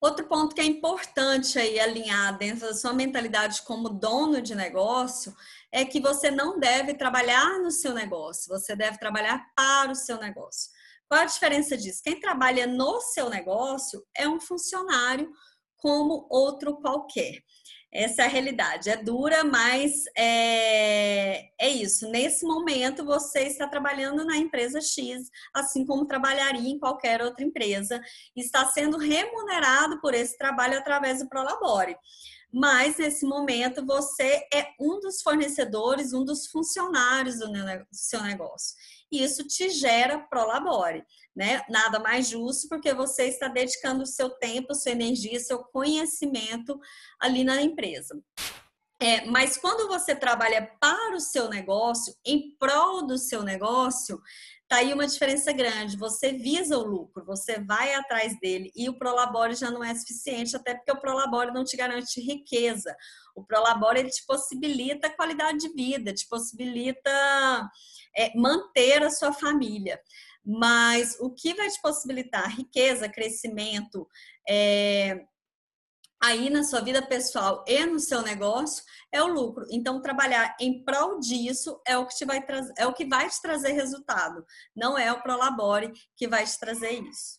Outro ponto que é importante aí alinhar dentro da sua mentalidade como dono de negócio é que você não deve trabalhar no seu negócio, você deve trabalhar para o seu negócio. Qual a diferença disso? Quem trabalha no seu negócio é um funcionário como outro qualquer. Essa é a realidade. É dura, mas é, isso. Nesse momento, você está trabalhando na empresa X, assim como trabalharia em qualquer outra empresa, está sendo remunerado por esse trabalho através do Prolabore. Mas nesse momento, você é um dos fornecedores, um dos funcionários do seu negócio e isso te gera prolabore, né? Nada mais justo porque você está dedicando o seu tempo, sua energia, seu conhecimento ali na empresa. É, mas quando você trabalha para o seu negócio, em prol do seu negócio, tá aí uma diferença grande. Você visa o lucro, você vai atrás dele e o Prolabore já não é suficiente, até porque o Prolabore não te garante riqueza. O Prolabore ele te possibilita qualidade de vida, te possibilita é, manter a sua família. Mas o que vai te possibilitar riqueza, crescimento, é, aí na sua vida pessoal e no seu negócio é o lucro. Então, trabalhar em prol disso é o que, te vai, é o que vai te trazer resultado. Não é o Prolabore que vai te trazer isso.